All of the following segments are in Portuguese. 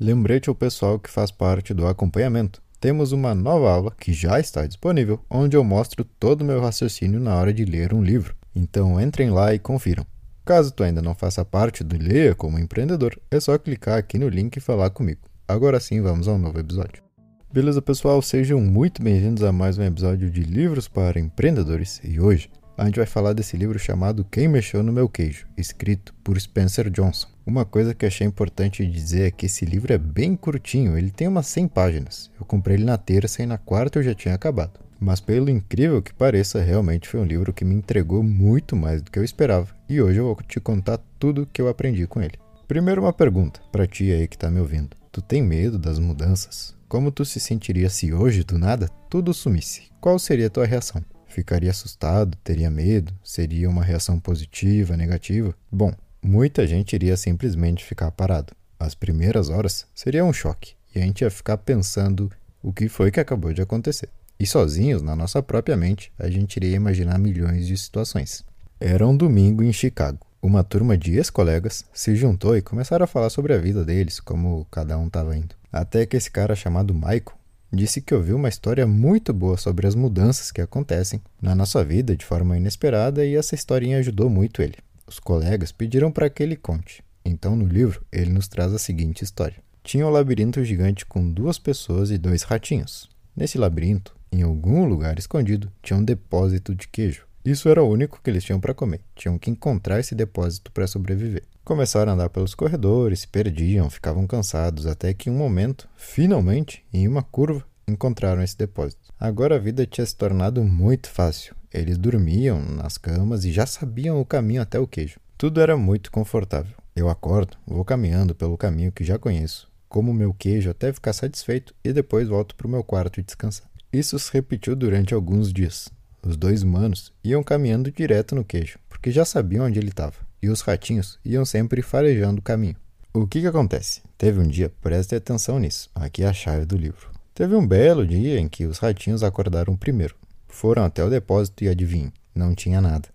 Lembrete ao pessoal que faz parte do acompanhamento. Temos uma nova aula que já está disponível, onde eu mostro todo o meu raciocínio na hora de ler um livro. Então entrem lá e confiram. Caso tu ainda não faça parte do Leia como empreendedor, é só clicar aqui no link e falar comigo. Agora sim, vamos ao novo episódio. Beleza, pessoal? Sejam muito bem-vindos a mais um episódio de Livros para Empreendedores. E hoje a gente vai falar desse livro chamado Quem Mexeu no Meu Queijo, escrito por Spencer Johnson. Uma coisa que achei importante dizer é que esse livro é bem curtinho, ele tem umas 100 páginas. Eu comprei ele na terça e na quarta eu já tinha acabado. Mas pelo incrível que pareça, realmente foi um livro que me entregou muito mais do que eu esperava. E hoje eu vou te contar tudo que eu aprendi com ele. Primeiro uma pergunta para ti aí que tá me ouvindo. Tu tem medo das mudanças? Como tu se sentiria se hoje, do nada, tudo sumisse? Qual seria a tua reação? Ficaria assustado? Teria medo? Seria uma reação positiva, negativa? Bom, muita gente iria simplesmente ficar parado. As primeiras horas seria um choque e a gente ia ficar pensando o que foi que acabou de acontecer. E sozinhos, na nossa própria mente, a gente iria imaginar milhões de situações. Era um domingo em Chicago. Uma turma de ex-colegas se juntou e começaram a falar sobre a vida deles, como cada um estava indo. Até que esse cara chamado Michael disse que ouviu uma história muito boa sobre as mudanças que acontecem na nossa vida de forma inesperada e essa historinha ajudou muito ele. Os colegas pediram para que ele conte. Então, no livro, ele nos traz a seguinte história: Tinha um labirinto gigante com duas pessoas e dois ratinhos. Nesse labirinto, em algum lugar escondido, tinha um depósito de queijo. Isso era o único que eles tinham para comer. Tinham que encontrar esse depósito para sobreviver. Começaram a andar pelos corredores, se perdiam, ficavam cansados, até que em um momento, finalmente, em uma curva, encontraram esse depósito. Agora a vida tinha se tornado muito fácil. Eles dormiam nas camas e já sabiam o caminho até o queijo. Tudo era muito confortável. Eu acordo, vou caminhando pelo caminho que já conheço, como meu queijo até ficar satisfeito e depois volto para o meu quarto e descansar. Isso se repetiu durante alguns dias. Os dois humanos iam caminhando direto no queijo, porque já sabiam onde ele estava e os ratinhos iam sempre farejando o caminho. O que, que acontece? Teve um dia, preste atenção nisso, aqui é a chave do livro. Teve um belo dia em que os ratinhos acordaram primeiro. Foram até o depósito e adivinhem, não tinha nada.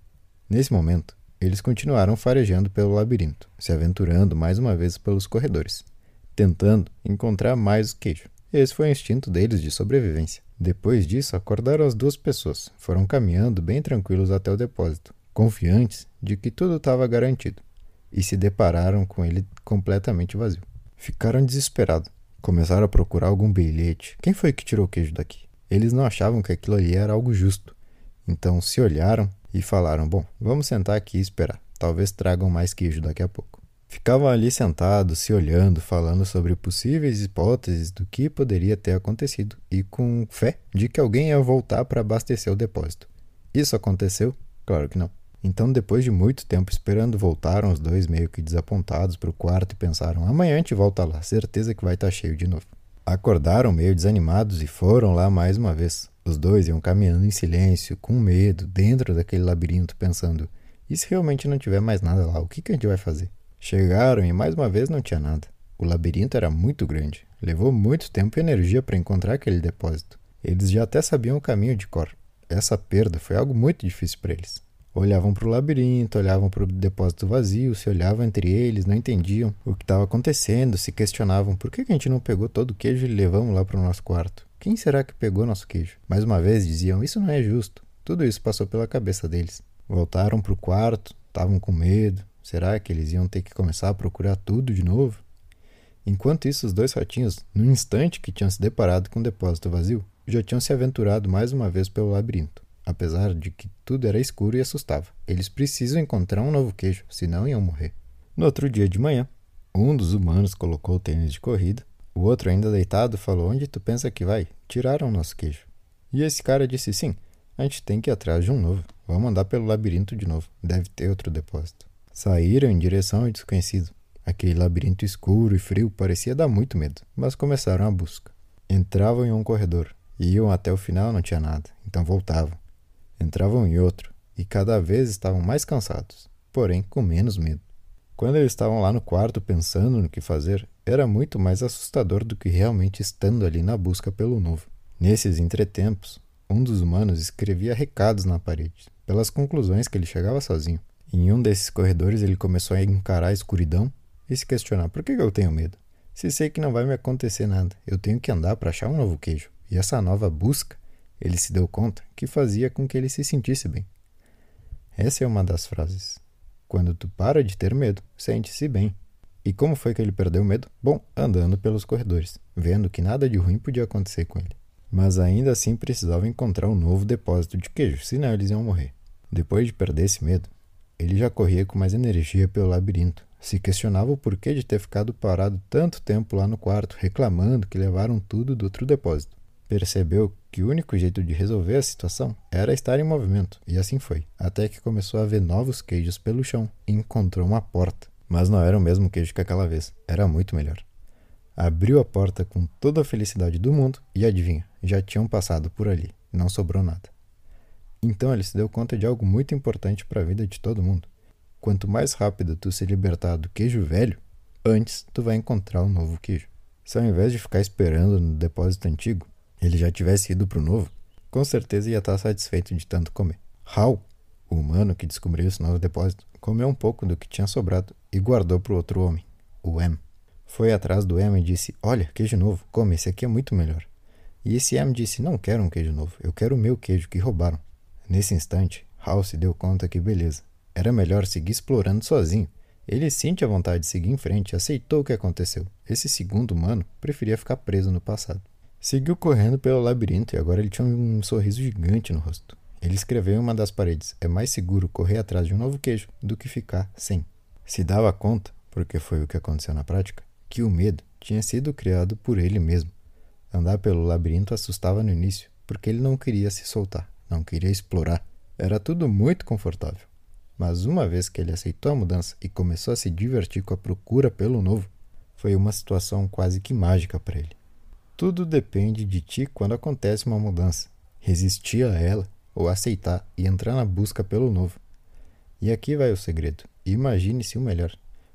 Nesse momento, eles continuaram farejando pelo labirinto, se aventurando mais uma vez pelos corredores, tentando encontrar mais queijo. Esse foi o instinto deles de sobrevivência. Depois disso, acordaram as duas pessoas, foram caminhando bem tranquilos até o depósito confiantes de que tudo estava garantido, e se depararam com ele completamente vazio. Ficaram desesperados. Começaram a procurar algum bilhete. Quem foi que tirou o queijo daqui? Eles não achavam que aquilo ali era algo justo. Então se olharam e falaram: Bom, vamos sentar aqui e esperar. Talvez tragam mais queijo daqui a pouco. Ficavam ali sentados, se olhando, falando sobre possíveis hipóteses do que poderia ter acontecido e com fé de que alguém ia voltar para abastecer o depósito. Isso aconteceu? Claro que não. Então, depois de muito tempo esperando, voltaram os dois meio que desapontados para o quarto e pensaram: amanhã a gente volta lá, certeza que vai estar tá cheio de novo. Acordaram meio desanimados e foram lá mais uma vez. Os dois iam caminhando em silêncio, com medo, dentro daquele labirinto, pensando: e se realmente não tiver mais nada lá, o que, que a gente vai fazer? Chegaram e mais uma vez não tinha nada. O labirinto era muito grande, levou muito tempo e energia para encontrar aquele depósito. Eles já até sabiam o caminho de cor. Essa perda foi algo muito difícil para eles. Olhavam para o labirinto, olhavam para o depósito vazio, se olhavam entre eles, não entendiam o que estava acontecendo, se questionavam por que a gente não pegou todo o queijo e levamos lá para o nosso quarto. Quem será que pegou nosso queijo? Mais uma vez diziam: Isso não é justo. Tudo isso passou pela cabeça deles. Voltaram para o quarto, estavam com medo. Será que eles iam ter que começar a procurar tudo de novo? Enquanto isso, os dois ratinhos, no instante que tinham se deparado com o depósito vazio, já tinham se aventurado mais uma vez pelo labirinto apesar de que tudo era escuro e assustava. Eles precisam encontrar um novo queijo, senão iam morrer. No outro dia de manhã, um dos humanos colocou o tênis de corrida, o outro, ainda deitado, falou: Onde tu pensa que vai? Tiraram o nosso queijo. E esse cara disse: Sim, a gente tem que ir atrás de um novo. Vamos andar pelo labirinto de novo. Deve ter outro depósito. Saíram em direção ao desconhecido. Aquele labirinto escuro e frio parecia dar muito medo, mas começaram a busca. Entravam em um corredor, iam até o final, não tinha nada, então voltavam entravam em outro e cada vez estavam mais cansados, porém com menos medo. Quando eles estavam lá no quarto pensando no que fazer, era muito mais assustador do que realmente estando ali na busca pelo novo. Nesses entretempos, um dos humanos escrevia recados na parede, pelas conclusões que ele chegava sozinho. Em um desses corredores, ele começou a encarar a escuridão e se questionar: por que eu tenho medo? Se sei que não vai me acontecer nada, eu tenho que andar para achar um novo queijo. E essa nova busca, ele se deu conta que fazia com que ele se sentisse bem. Essa é uma das frases. Quando tu para de ter medo, sente-se bem. E como foi que ele perdeu o medo? Bom, andando pelos corredores, vendo que nada de ruim podia acontecer com ele. Mas ainda assim precisava encontrar um novo depósito de queijo, senão eles iam morrer. Depois de perder esse medo, ele já corria com mais energia pelo labirinto. Se questionava o porquê de ter ficado parado tanto tempo lá no quarto, reclamando que levaram tudo do outro depósito. Percebeu que o único jeito de resolver a situação era estar em movimento, e assim foi, até que começou a ver novos queijos pelo chão e encontrou uma porta. Mas não era o mesmo queijo que aquela vez, era muito melhor. Abriu a porta com toda a felicidade do mundo e adivinha, já tinham passado por ali, não sobrou nada. Então ele se deu conta de algo muito importante para a vida de todo mundo. Quanto mais rápido tu se libertar do queijo velho, antes tu vai encontrar um novo queijo. Se ao invés de ficar esperando no depósito antigo, ele já tivesse ido para o novo, com certeza ia estar satisfeito de tanto comer. Hal, o humano que descobriu esse novo depósito, comeu um pouco do que tinha sobrado e guardou para o outro homem, o M. Foi atrás do M e disse: Olha, queijo novo, come, esse aqui é muito melhor. E esse M disse: Não quero um queijo novo, eu quero o meu queijo que roubaram. Nesse instante, Hal se deu conta que beleza. Era melhor seguir explorando sozinho. Ele sente a vontade de seguir em frente e aceitou o que aconteceu. Esse segundo humano preferia ficar preso no passado. Seguiu correndo pelo labirinto e agora ele tinha um sorriso gigante no rosto. Ele escreveu em uma das paredes: É mais seguro correr atrás de um novo queijo do que ficar sem. Se dava conta, porque foi o que aconteceu na prática, que o medo tinha sido criado por ele mesmo. Andar pelo labirinto assustava no início, porque ele não queria se soltar não queria explorar. Era tudo muito confortável. Mas uma vez que ele aceitou a mudança e começou a se divertir com a procura pelo novo, foi uma situação quase que mágica para ele. Tudo depende de ti quando acontece uma mudança. Resistir a ela ou aceitar e entrar na busca pelo novo. E aqui vai o segredo. Imagine-se o melhor.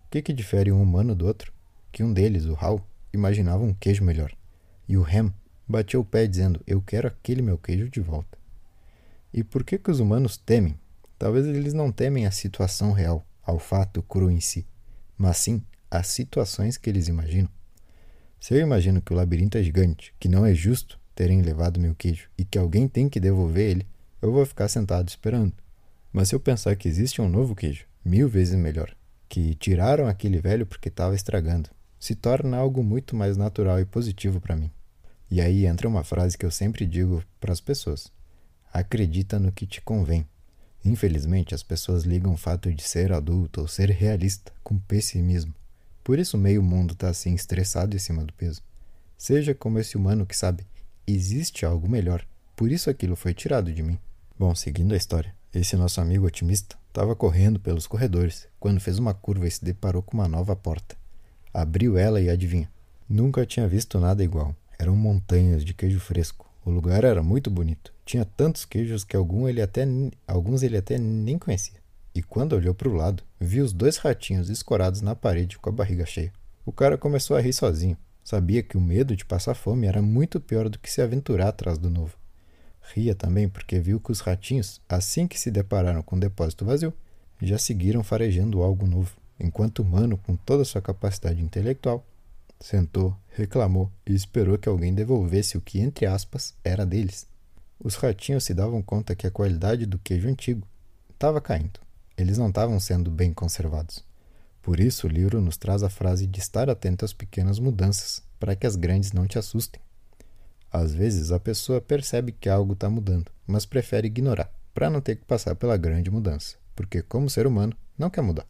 O que, que difere um humano do outro? Que um deles, o Hal, imaginava um queijo melhor. E o Ham bateu o pé dizendo: Eu quero aquele meu queijo de volta. E por que, que os humanos temem? Talvez eles não temem a situação real, ao fato cru em si, mas sim as situações que eles imaginam. Se eu imagino que o labirinto é gigante, que não é justo terem levado meu queijo e que alguém tem que devolver ele, eu vou ficar sentado esperando. Mas se eu pensar que existe um novo queijo, mil vezes melhor, que tiraram aquele velho porque estava estragando, se torna algo muito mais natural e positivo para mim. E aí entra uma frase que eu sempre digo para as pessoas: acredita no que te convém. Infelizmente, as pessoas ligam o fato de ser adulto ou ser realista com pessimismo. Por isso, meio mundo está assim estressado em cima do peso. Seja como esse humano que sabe, existe algo melhor, por isso aquilo foi tirado de mim. Bom, seguindo a história, esse nosso amigo otimista estava correndo pelos corredores quando fez uma curva e se deparou com uma nova porta. Abriu ela e adivinha? Nunca tinha visto nada igual. Eram montanhas de queijo fresco, o lugar era muito bonito. Tinha tantos queijos que algum ele até, alguns ele até nem conhecia. E quando olhou para o lado, viu os dois ratinhos escorados na parede com a barriga cheia. O cara começou a rir sozinho. Sabia que o medo de passar fome era muito pior do que se aventurar atrás do novo. Ria também porque viu que os ratinhos, assim que se depararam com o depósito vazio, já seguiram farejando algo novo, enquanto o humano, com toda a sua capacidade intelectual, sentou, reclamou e esperou que alguém devolvesse o que, entre aspas, era deles. Os ratinhos se davam conta que a qualidade do queijo antigo estava caindo. Eles não estavam sendo bem conservados. Por isso, o livro nos traz a frase de estar atento às pequenas mudanças, para que as grandes não te assustem. Às vezes, a pessoa percebe que algo está mudando, mas prefere ignorar, para não ter que passar pela grande mudança, porque, como ser humano, não quer mudar.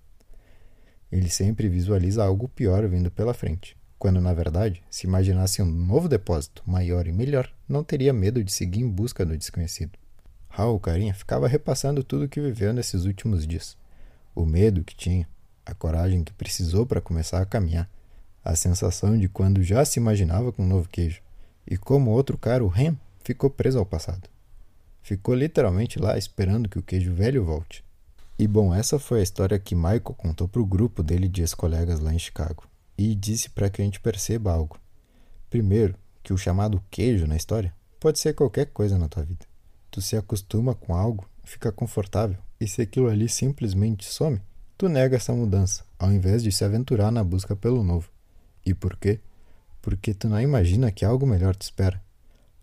Ele sempre visualiza algo pior vindo pela frente, quando na verdade, se imaginasse um novo depósito maior e melhor, não teria medo de seguir em busca do desconhecido. Raul Carinha ficava repassando tudo o que viveu nesses últimos dias. O medo que tinha, a coragem que precisou para começar a caminhar, a sensação de quando já se imaginava com um novo queijo, e como outro cara, o Rem, ficou preso ao passado. Ficou literalmente lá esperando que o queijo velho volte. E bom, essa foi a história que Michael contou para o grupo dele de ex-colegas lá em Chicago e disse para que a gente perceba algo. Primeiro, que o chamado queijo na história pode ser qualquer coisa na tua vida. Tu se acostuma com algo, fica confortável, e se aquilo ali simplesmente some, tu nega essa mudança, ao invés de se aventurar na busca pelo novo. E por quê? Porque tu não imagina que algo melhor te espera.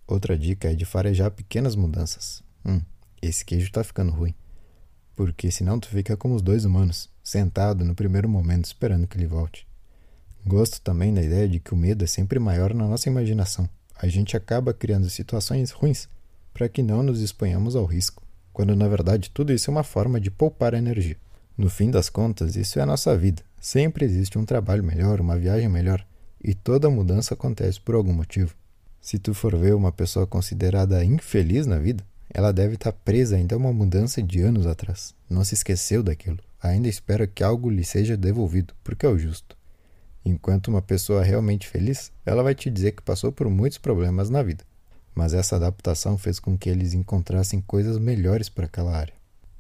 Outra dica é de farejar pequenas mudanças. Hum, esse queijo tá ficando ruim. Porque senão tu fica como os dois humanos, sentado no primeiro momento esperando que ele volte. Gosto também da ideia de que o medo é sempre maior na nossa imaginação. A gente acaba criando situações ruins para que não nos exponhamos ao risco, quando na verdade tudo isso é uma forma de poupar energia. No fim das contas, isso é a nossa vida. Sempre existe um trabalho melhor, uma viagem melhor, e toda mudança acontece por algum motivo. Se tu for ver uma pessoa considerada infeliz na vida, ela deve estar presa ainda a uma mudança de anos atrás. Não se esqueceu daquilo. Ainda espera que algo lhe seja devolvido, porque é o justo. Enquanto uma pessoa realmente feliz, ela vai te dizer que passou por muitos problemas na vida, mas essa adaptação fez com que eles encontrassem coisas melhores para aquela área.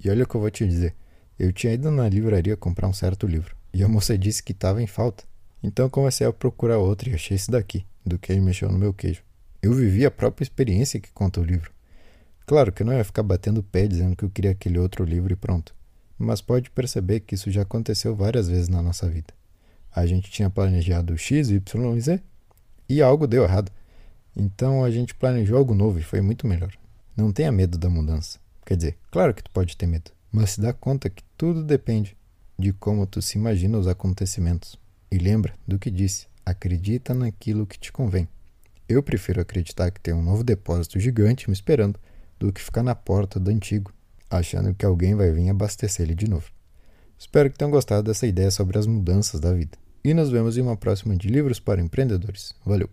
E olha o que eu vou te dizer: eu tinha ido na livraria comprar um certo livro, e a moça disse que estava em falta. Então comecei a procurar outro e achei esse daqui, do que mexeu no meu queijo. Eu vivi a própria experiência que conta o livro. Claro que não ia ficar batendo pé dizendo que eu queria aquele outro livro e pronto. Mas pode perceber que isso já aconteceu várias vezes na nossa vida. A gente tinha planejado X, Y e Z e algo deu errado. Então a gente planejou algo novo e foi muito melhor. Não tenha medo da mudança. Quer dizer, claro que tu pode ter medo, mas se dá conta que tudo depende de como tu se imagina os acontecimentos. E lembra do que disse: acredita naquilo que te convém. Eu prefiro acreditar que tem um novo depósito gigante me esperando do que ficar na porta do antigo, achando que alguém vai vir abastecer ele de novo. Espero que tenham gostado dessa ideia sobre as mudanças da vida. E nos vemos em uma próxima de Livros para Empreendedores. Valeu!